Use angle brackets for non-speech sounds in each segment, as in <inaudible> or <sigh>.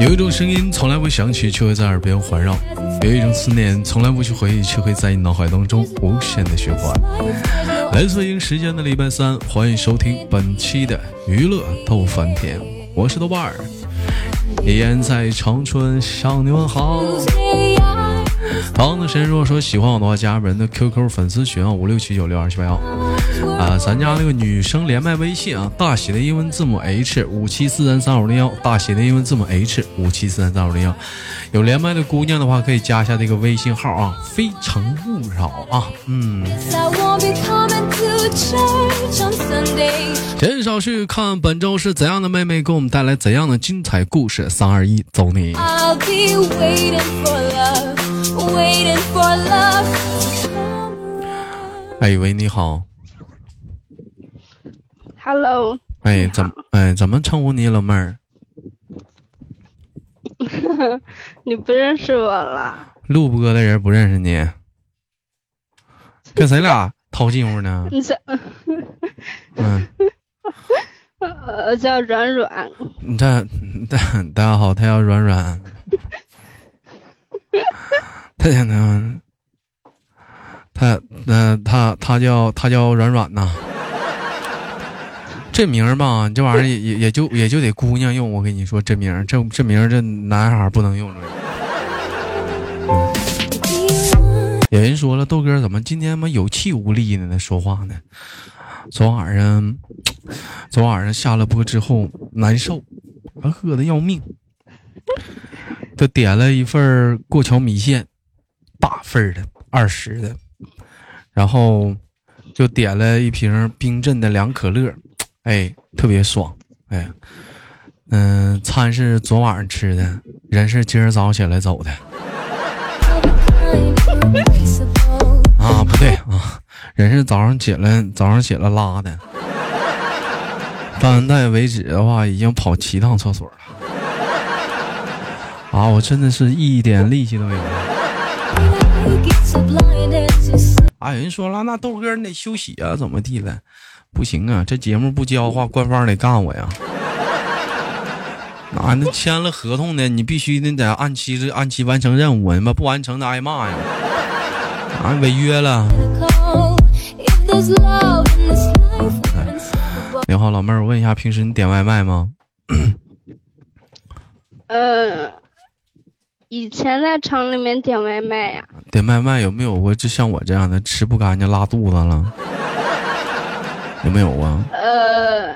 有一种声音从来不响起，却会在耳边环绕；有一种思念从来不去回忆，却会在你脑海当中无限的循环。来自北京时间的礼拜三，欢迎收听本期的娱乐逗翻天，我是豆瓣儿，依然在长春向你们好。好的，谁如果说喜欢我的话，加本人的 QQ 粉丝群啊，五六七九六二七八幺啊，咱家那个女生连麦微信啊，大写的英文字母 H 五七四三三五零幺，大写的英文字母 H 五七四三三五零幺，有连麦的姑娘的话，可以加一下这个微信号啊，非诚勿扰啊，嗯。减少去看本周是怎样的妹妹给我们带来怎样的精彩故事，三二一，走你！哎喂，你好。Hello。哎，怎哎怎么称呼你，老妹儿？<laughs> 你不认识我了？录播的人不认识你，跟谁俩套近乎呢？你叫嗯，<laughs> 呃，叫软软。你这大大家好，他叫软软。他他那他他叫他叫软软呐，这名儿吧，这玩意儿也也也就也就得姑娘用。我跟你说，这名儿这这名儿这男孩不能用。有人说了，豆哥怎么今天妈有气无力的呢？说话呢？昨晚上昨晚上下了播之后难受，饿的要命，就点了一份过桥米线。大份的二十的，然后就点了一瓶冰镇的凉可乐，哎，特别爽，哎，嗯，餐是昨晚上吃的，人是今儿早上起来走的。啊，不对啊，人是早上起来早上起来拉的，到现在为止的话，已经跑七趟厕所了。啊，我真的是一点力气都没有。啊！有人说了，那豆哥你得休息啊，怎么地了？不行啊，这节目不交的话，官方得干我呀。<laughs> 那那签了合同的，你必须得得按期按期完成任务，你妈不完成的挨骂呀！啊，违约了。你好，老妹儿，我问一下，平时你点外卖吗？<coughs> 呃。以前在厂里面点外卖呀，点外卖有没有过就像我这样的吃不干净拉肚子了？有没有啊？呃，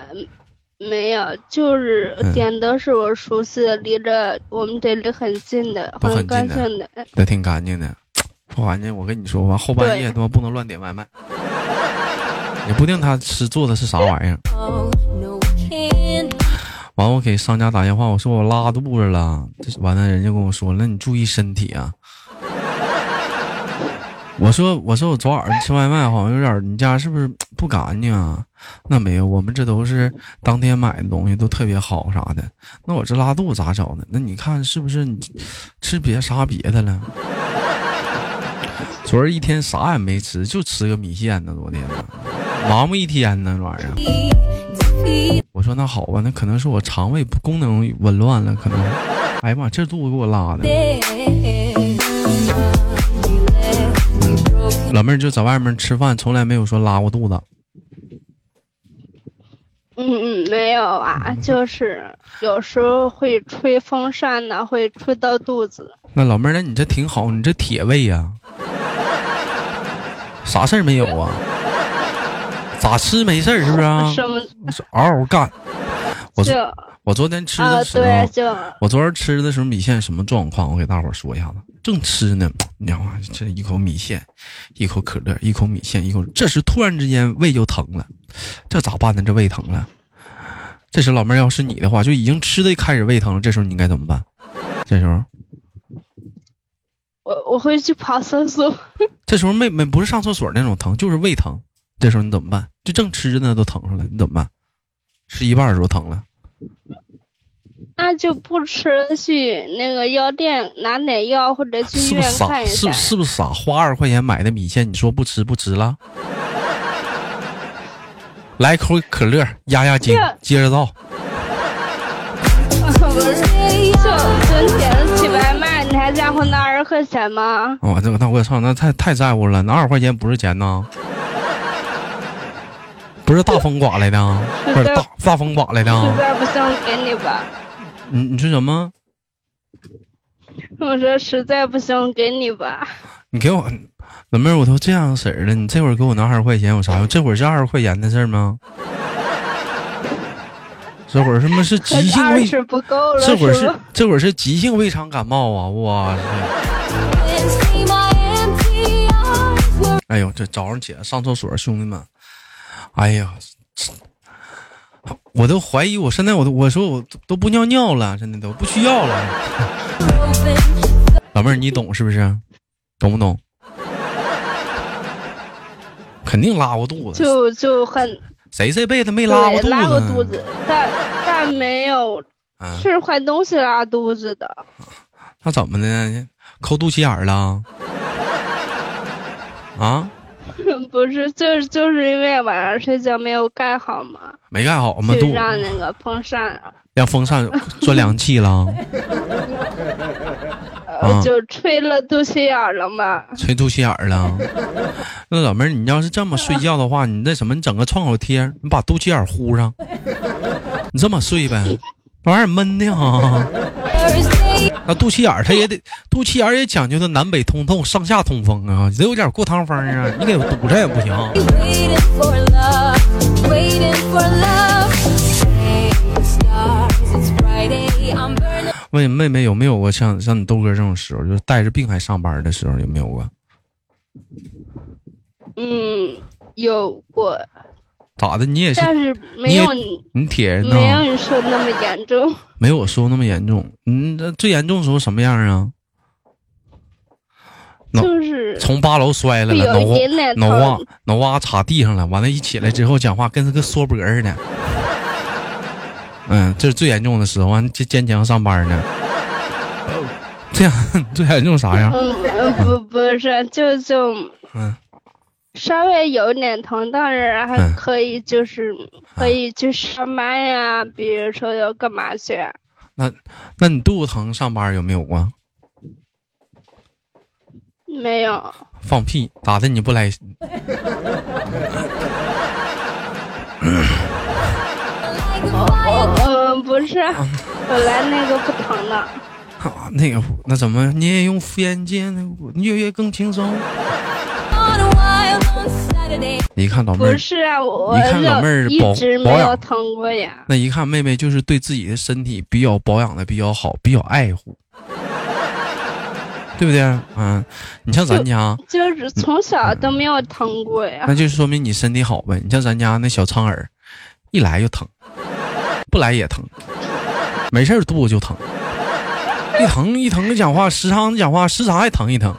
没有，就是点的是我熟悉的，离着我们这里很近的，很干净的，都挺干净的。不干净，我跟你说吧，后半夜他妈不能乱点外卖，<laughs> 也不定他吃做的是啥玩意儿。完，我给商家打电话，我说我拉肚子了。完了，人家跟我说，那你注意身体啊。我说，我说我昨晚上吃外卖，好像有点，你家是不是不干净啊？那没有，我们这都是当天买的东西，都特别好啥的。那我这拉肚子咋整呢？那你看是不是你吃别啥别的了？昨儿一天啥也没吃，就吃个米线呢。昨天忙活一天呢，这玩意儿。我说那好吧，那可能是我肠胃功能紊乱了，可能。哎呀妈，这肚子给我拉的。老妹儿就在外面吃饭，从来没有说拉过肚子。嗯嗯，没有啊，就是有时候会吹风扇呢，会吹到肚子。那老妹儿，那你这挺好，你这铁胃呀，啥事儿没有啊？咋吃没事儿是不是啊？嗷嗷干。我我昨天吃的时候，我昨天吃的时候米线什么状况？我给大伙说一下子。正吃呢，你知道吗？这一口米线，一口可乐，一口米线，一口。这时突然之间胃就疼了，这咋办呢？这胃疼了。这时老妹儿要是你的话，就已经吃的开始胃疼了。这时候你应该怎么办？这时候，我我会去跑厕所。<laughs> 这时候没没不是上厕所那种疼，就是胃疼。这时候你怎么办？就正吃着呢，都疼上了，你怎么办？吃一半的时候疼了，那就不吃，去那个药店拿点药，或者去医院看一下。是是不是傻？花二十块钱买的米线，你说不吃不吃了？来口可乐压压惊，接着造。可不是，就就点了起外卖，你还在乎那二十块钱吗？我这个那我操，那太太在乎了，那二十块钱不是钱呐？不是大风刮来的，不是大大风刮来的。实在不行给你吧。你你说什么？我说实在不行给你吧。你给我，老妹儿，我都这样式儿了，你这会儿给我拿二十块钱有啥用？这会儿是二十块钱的事儿吗？这会儿什么是急性胃？不够了，这会儿是这会儿是急性胃肠感冒啊！哇塞！哎呦，这早上起来上厕所，兄弟们，哎呀，我都怀疑，我现在我都我说我都都不尿尿了，真的都不需要了。老妹儿，你懂是不是？懂不懂？肯定拉过肚子，就就很谁这辈子没拉过肚子？对拉过肚子，但但没有嗯，吃坏东西拉肚子的。那怎么的？抠肚脐眼儿了？啊？<laughs> 不是，就是就是因为晚上睡觉没有盖好嘛，没盖好嘛？就让那个风扇让风扇 <laughs> 钻凉气了，就吹了肚脐眼儿了嘛。吹肚脐眼儿了。那老妹儿，你要是这么睡觉的话，你那什么，你整个创口贴，你把肚脐眼儿糊上，你这么睡呗，那玩意儿闷的哈。<laughs> 那肚脐眼儿它也得，肚脐眼儿也讲究的南北通透、上下通风啊，得有点过堂风啊，你给我堵着也不行。问妹妹有没有过像像你豆哥这种时候，就是带着病还上班的时候，有没有过？嗯，有过，咋的？你也是但是没有你你铁人呢？没有你说那么严重。没有我说那么严重。嗯，那最严重的时候什么样啊？就是从八楼摔来了，有脑瓜脑瓜疼脑瓜插地上了，完了，一起来之后讲话跟这个缩脖似的。嗯，这是最严重的时候，完坚坚强上班呢。<laughs> 这样 <laughs> 最严重啥样？嗯，呃不不是，就就嗯，稍微有点疼，但是还嗯可以，就是可以去上班呀，比如说要干嘛去？那那你肚子疼上班有没有过？没有，放屁！咋的？你不来？我 <laughs> 嗯不是，本来那个不疼的。啊，那个那怎么你也用敷衍剂呢？月月更轻松。你一看老妹儿不，是啊，我你看老妹儿保一直没有保养疼过呀。那一看妹妹就是对自己的身体比较保养的比较好，比较爱护，对不对？嗯，你像咱家，就是从小都没有疼过呀那。就说明你身体好呗。你像咱家那小苍耳，一来就疼，不来也疼，没事儿肚子就疼，一疼一疼的讲话，时常讲话，时常还疼一疼。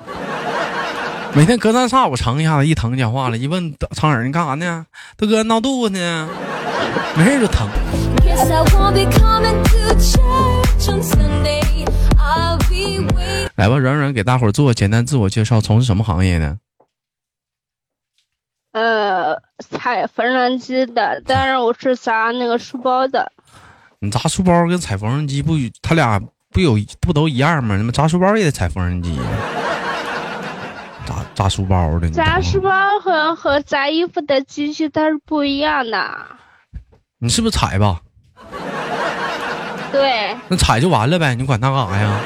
<laughs> 每天隔三差五疼一下子，一疼讲话了，一问苍耳你干啥呢？大哥闹肚子呢，<laughs> 没事就疼。来吧，软软给大伙儿做个简单自我介绍，从事什么行业的？呃，踩缝纫机的，但是我是砸那个书包的。你砸书包跟踩缝纫机不，他俩不有不都一样吗？你们砸书包也得踩缝纫机呀？砸砸书包的，砸书包和和砸衣服的机器它是不一样的。你是不是踩吧？对，那踩就完了呗，你管它干啥呀？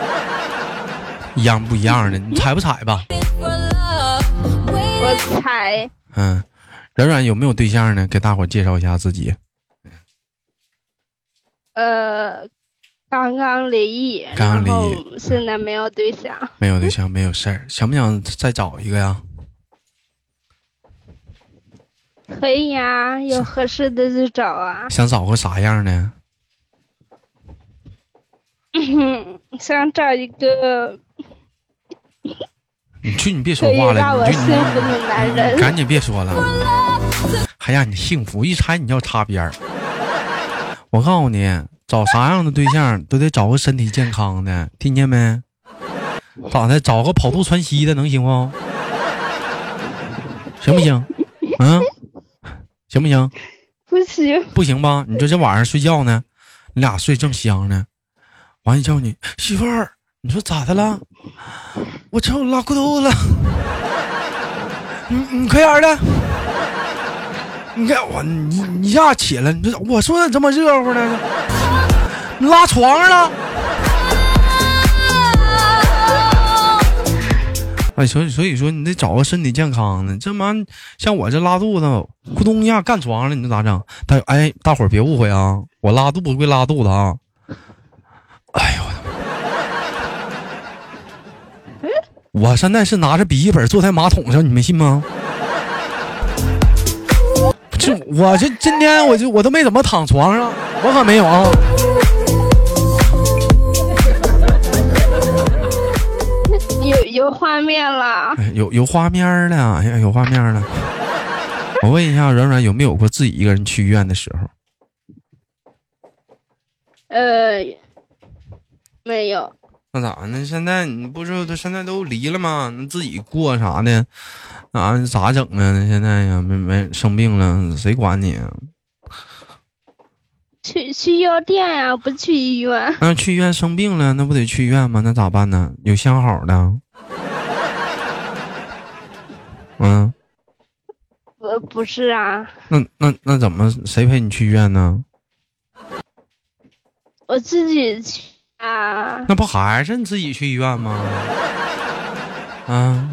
一样不一样的，<laughs> 你踩不踩吧？我踩嗯，软软有没有对象呢？给大伙介绍一下自己。呃刚刚离异，刚刚离异现在没有对象。没有对象，没有事儿，想不想再找一个呀？可以呀，有合适的就找啊。想找个啥样的？<laughs> 想找一个你去，你别说话了，让我你就幸福的男你人。赶紧别说了，还让你幸福，一猜你要擦边儿。我告诉你，找啥样的对象都得找个身体健康的，听见没？咋的？找个跑肚窜稀的能行不？行不行？嗯，行不行？不行，不行吧？你说这晚上睡觉呢，你俩睡正香呢，完一叫你媳妇儿，你说咋的了？我操，拉裤兜子了！你你快点的！你看我你一下起来，你说我说咋这么热乎呢？拉床上了？哎，所以所以说你得找个身体健康的，这妈像我这拉肚子，咕咚一下干床上了，你说咋整？大哎，大伙别误会啊，我拉肚子归拉肚子啊。哎呦我的妈！我现在是拿着笔记本坐在马桶上，你们信吗？这我这今天我就我都没怎么躺床上，我可没有啊。有有画面了，哎有有画面了，哎呀，有画面了。我问一下软软，有没有过自己一个人去医院的时候？呃，没有，那咋呢？现在你不是都现在都离了吗？那自己过啥的啊？咋整啊？那现在呀，没没生病了，谁管你啊？去去药店呀、不去医院。那去医院生病了，那不得去医院吗？那咋办呢？有相好的？嗯，不，不是啊，那那那怎么谁陪你去医院呢？我自己去啊。那不还是你自己去医院吗？啊，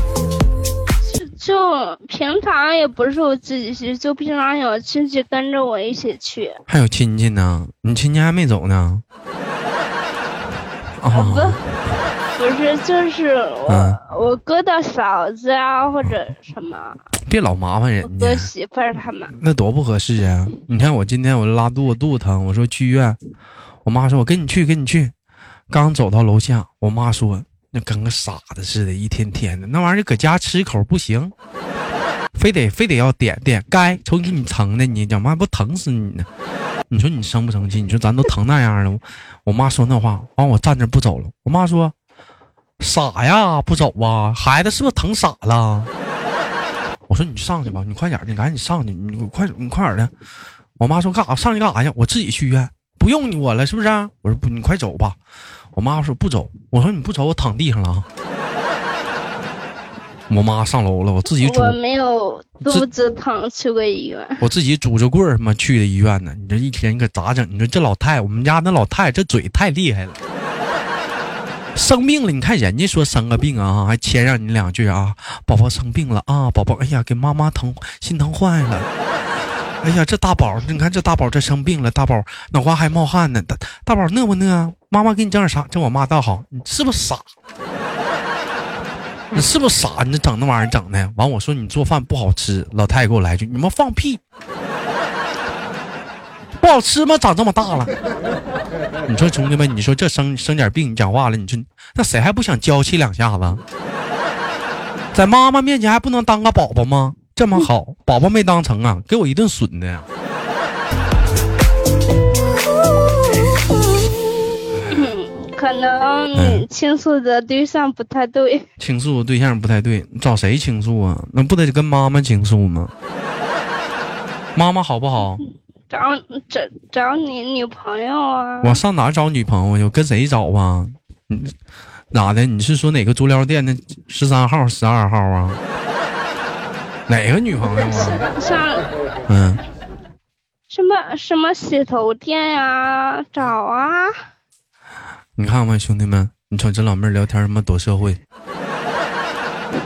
就平常也不是我自己去，就平常有亲戚跟着我一起去。还有亲戚呢？你亲戚还没走呢？不啊，不是，就是我、嗯我哥的嫂子啊，或者什么别老麻烦人家哥。媳妇儿他们。那多不合适啊！你看我今天我拉肚子，肚子疼，我说去医院，我妈说我跟你去，跟你去。刚走到楼下，我妈说那跟个傻子似的，一天天的那玩意儿搁家吃一口不行，非得非得要点点，该瞅给你疼的，你他妈不疼死你呢？你说你生不生气？你说咱都疼那样了，我妈说那话，完我站着不走了。我妈说傻呀，不走啊，孩子是不是疼傻了？<laughs> 我说你上去吧，你快点儿，你赶紧上去，你快你快点儿的。我妈说干啥？上去干啥去？我自己去医院，不用你我了，是不是？我说不，你快走吧。我妈说不走，我说你不走，我躺地上了啊。<laughs> 我妈上楼了，我自己拄我没有肚子疼去过医院。我自己拄着棍儿妈去的医院呢。你这一天你可咋整？你说这老太，我们家那老太这嘴太厉害了。生病了，你看人家说生个病啊，还谦让你两句啊，宝宝生病了啊，宝宝，哎呀，给妈妈疼，心疼坏了。哎呀，这大宝，你看这大宝这生病了，大宝脑瓜还冒汗呢，大大宝饿不饿？妈妈给你整点啥？这我妈倒好，你是不是傻？你是不是傻？你这整那玩意儿整的，完我说你做饭不好吃，老太太给我来句，你们放屁，不好吃吗？长这么大了，<laughs> 你说兄弟们，你说这生生点病，你讲话了，你说那谁还不想娇气两下子？在妈妈面前还不能当个宝宝吗？这么好，<laughs> 宝宝没当成啊，给我一顿损的呀！<laughs> 可能倾诉的对象不太对。倾诉对象不太对，你找谁倾诉啊？那不得跟妈妈倾诉吗？妈妈好不好？找找找你女朋友啊！我上哪找女朋友跟谁找啊？你咋的？你是说哪个足疗店的十三号、十二号啊？<laughs> 哪个女朋友啊？上嗯，什么什么洗头店呀、找啊！你看吧，兄弟们，你瞅这老妹儿聊天他妈多社会，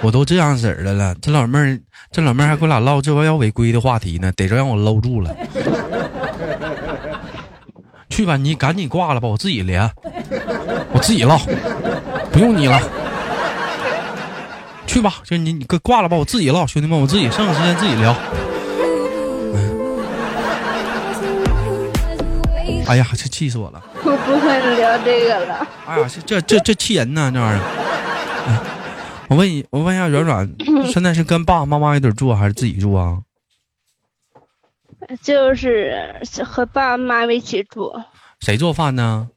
我都这样式儿的了，这老妹儿，这老妹儿还跟我俩唠这玩意要违规的话题呢，逮着让我搂住了。去吧，你赶紧挂了吧，我自己连，我自己唠，不用你了。去吧，就你你给挂了吧，我自己唠，兄弟们，我自己剩下时间自己聊。哎呀，这气死我了！我不会聊这个了。哎呀，这这这这气人呢，这玩意儿。哎我问你，我问一下，软软 <clears throat> 现在是跟爸爸妈妈一起住还是自己住啊？就是和爸爸妈妈一起住，谁做饭呢？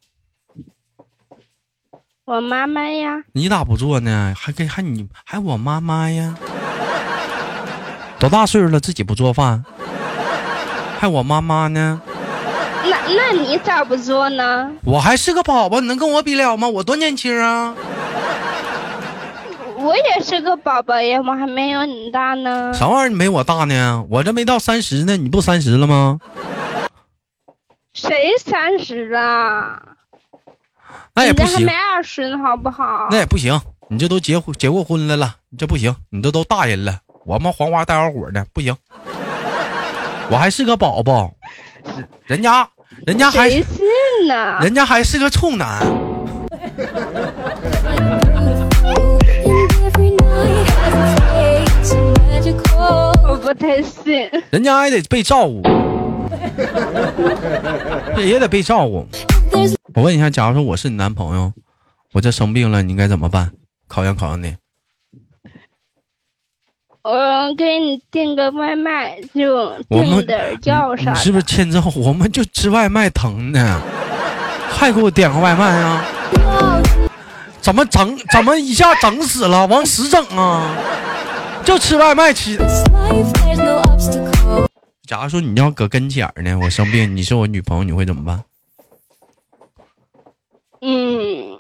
我妈妈呀，你咋不做呢？还跟还你还我妈妈呀？多大岁数了自己不做饭？还我妈妈呢？那那你咋不做呢？我还是个宝宝，你能跟我比了吗？我多年轻啊！我也是个宝宝呀，我还没有你大呢。啥玩意儿？你没我大呢？我这没到三十呢，你不三十了吗？谁三十了？那也不行你还没，二十呢，好不好？那也不行。你这都结婚结过婚来了，你这不行，你这都大人了，我们黄花大小伙呢不行。我还是个宝宝，人家人家还？人家还是个处男，我不太信。人家还得被照顾，这 <laughs> 也得被照顾。我问一下，假如说我是你男朋友，我这生病了，你应该怎么办？考验考验你。我给你订个外卖，就我们订点儿药啥是不是欠揍？我们就吃外卖疼呢，还给我点个外卖啊？<laughs> 怎么整？怎么一下整死了？往死整啊！就吃外卖吃。假如说你要搁跟前儿呢，我生病，你是我女朋友，你会怎么办？嗯，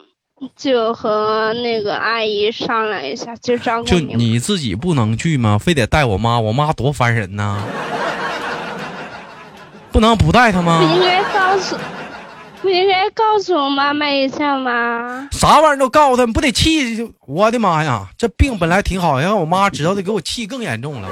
就和那个阿姨商量一下，就照顾就你。自己不能去吗？非得带我妈，我妈多烦人呐！不能不带她不应吗？该告诉，不应该告诉我妈妈一下吗？啥玩意儿都告诉她，不得气！我的妈呀，这病本来挺好，让我妈知道的，给我气更严重了。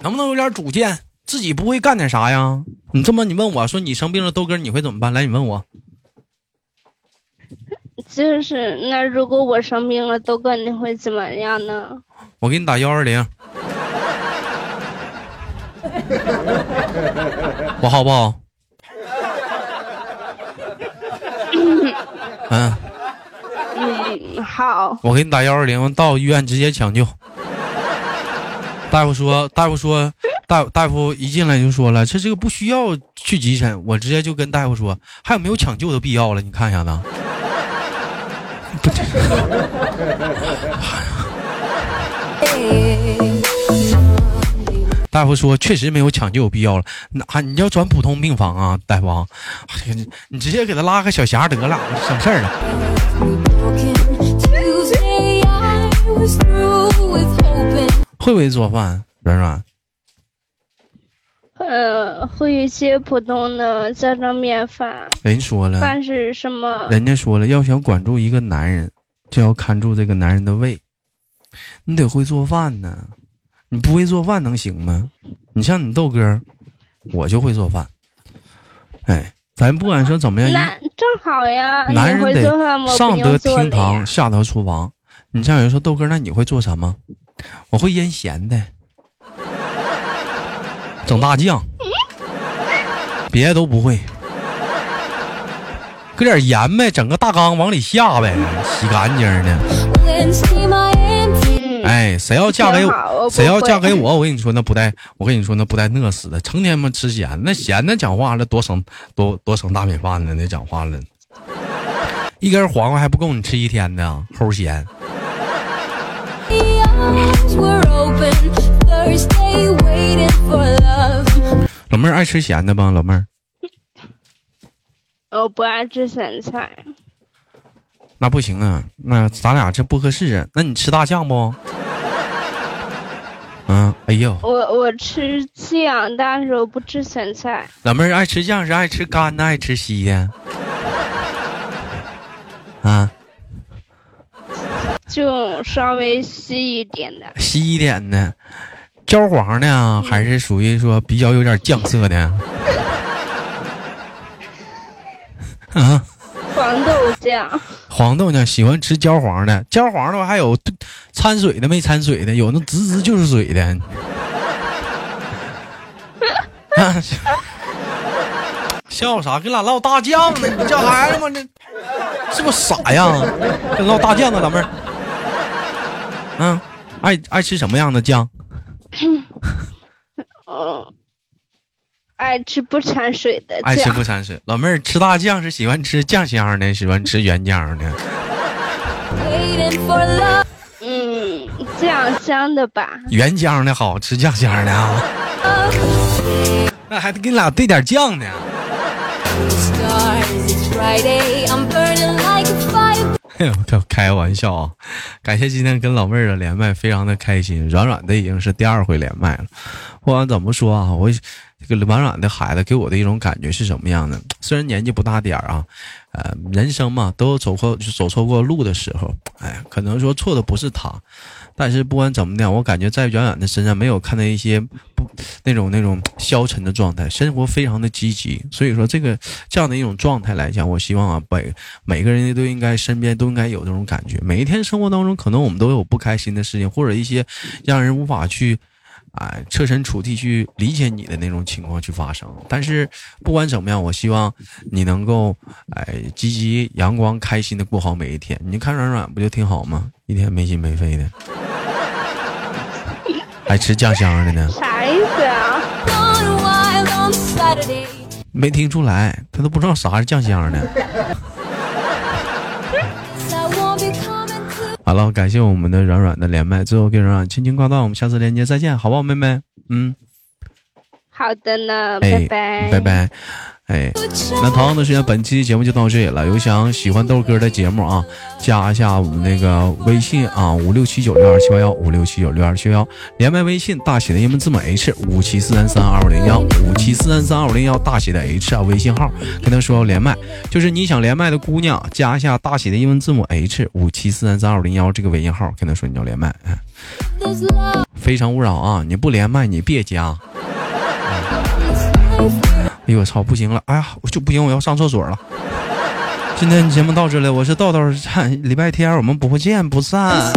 能不能有点主见？自己不会干点啥呀？你这么你问我说你生病了，豆哥你会怎么办？来，你问我。就是那如果我生病了，豆哥你会怎么样呢？我给你打幺二零，<laughs> 我好不好？<laughs> 嗯，嗯，好，我给你打幺二零，到医院直接抢救。大夫说，大夫说，大大夫一进来就说了，这这个不需要去急诊，我直接就跟大夫说，还有没有抢救的必要了？你看一下子。<laughs> 不对，大夫说确实没有抢救有必要了，那你要转普通病房啊，大夫啊，哎你你直接给他拉个小匣得了，省事儿了。会不会做饭，软软？呃，会一些普通的家常便饭。人说了，饭是什么？人家说了，要想管住一个男人，就要看住这个男人的胃。你得会做饭呢，你不会做饭能行吗？你像你豆哥，我就会做饭。哎，咱不管说怎么样，那正好呀，男人得上得厅堂，。下得厨房。你像有人说豆哥，那你会做什么？我会腌咸的，整大酱，<laughs> 别的都不会。搁点盐呗，整个大缸往里下呗，洗干净的。哎，谁要嫁给我谁要嫁给我，我跟你说那不带，我跟你说那不带饿死的，成天嘛吃咸，那咸的讲话了多省多多省大米饭呢，那讲话了，一根黄瓜还不够你吃一天呢，齁咸。老妹儿爱吃咸的吧？老妹儿，我不爱吃咸菜。那不行啊，那咱俩这不合适啊。那你吃大酱不？嗯，<laughs> 哎呦，我我吃酱，但是我不吃咸菜。老妹儿爱吃酱是爱吃干的，爱吃稀的？啊，就稍微稀一点的，稀一点的，焦黄的啊，还是属于说比较有点酱色的？啊，黄豆酱。<laughs> 黄豆呢？喜欢吃焦黄的，焦黄的话还有掺水的没掺水的，有那直直就是水的。<laughs> 笑啥？跟俩唠大酱呢？你叫孩子吗？这是不是傻呀？跟唠大酱呢，老妹儿。嗯，爱爱吃什么样的酱？嗯，<laughs> 爱吃不掺水的爱吃。不掺水。老妹儿吃大酱是喜欢吃酱香的，喜欢吃原酱的。Waiting for love. 嗯，酱香的吧。原浆的好吃酱香的啊。那还得给你俩兑点酱呢。哎呦，开开玩笑啊！感谢今天跟老妹儿的连麦，非常的开心。软软的已经是第二回连麦了。不管怎么说啊，我这个软软的孩子给我的一种感觉是什么样的？虽然年纪不大点儿啊，呃，人生嘛都走过走错过路的时候。哎，可能说错的不是他，但是不管怎么的，我感觉在软软的身上没有看到一些不那种那种消沉的状态，生活非常的积极。所以说这个这样的一种状态来讲，我希望啊，每每个人都应该身边都应该有这种感觉。每一天生活当中，可能我们都有不开心的事情，或者一些让人无法去。哎，设身处地去理解你的那种情况去发生，但是不管怎么样，我希望你能够哎积极、阳光、开心的过好每一天。你看软软不就挺好吗？一天没心没肺的，还吃酱香的呢，啥意思啊.没听出来，他都不知道啥是酱香的。好了，感谢我们的软软的连麦，最后跟软软轻轻挂断，我们下次连接再见，好不好，妹妹？嗯，好的呢，哎，拜拜，拜。拜，哎。那同样的时间，本期节目就到这里了。有想喜欢豆哥的节目啊，加一下我们那个微信啊，五六七九六二七八幺，五六七九六二七幺，连麦微信大写的英文字母 H 五七四三三二五零幺，五七四三三二五零幺大写的 H 啊，微信号跟他说要连麦，就是你想连麦的姑娘，加一下大写的英文字母 H 五七四三三二五零幺这个微信号，跟他说你要连麦，非诚勿扰啊，你不连麦你别加。哎呦我操，不行了！哎呀，我就不行，我要上厕所了。<laughs> 今天节目到这里，我是豆豆，礼拜天我们不见不散。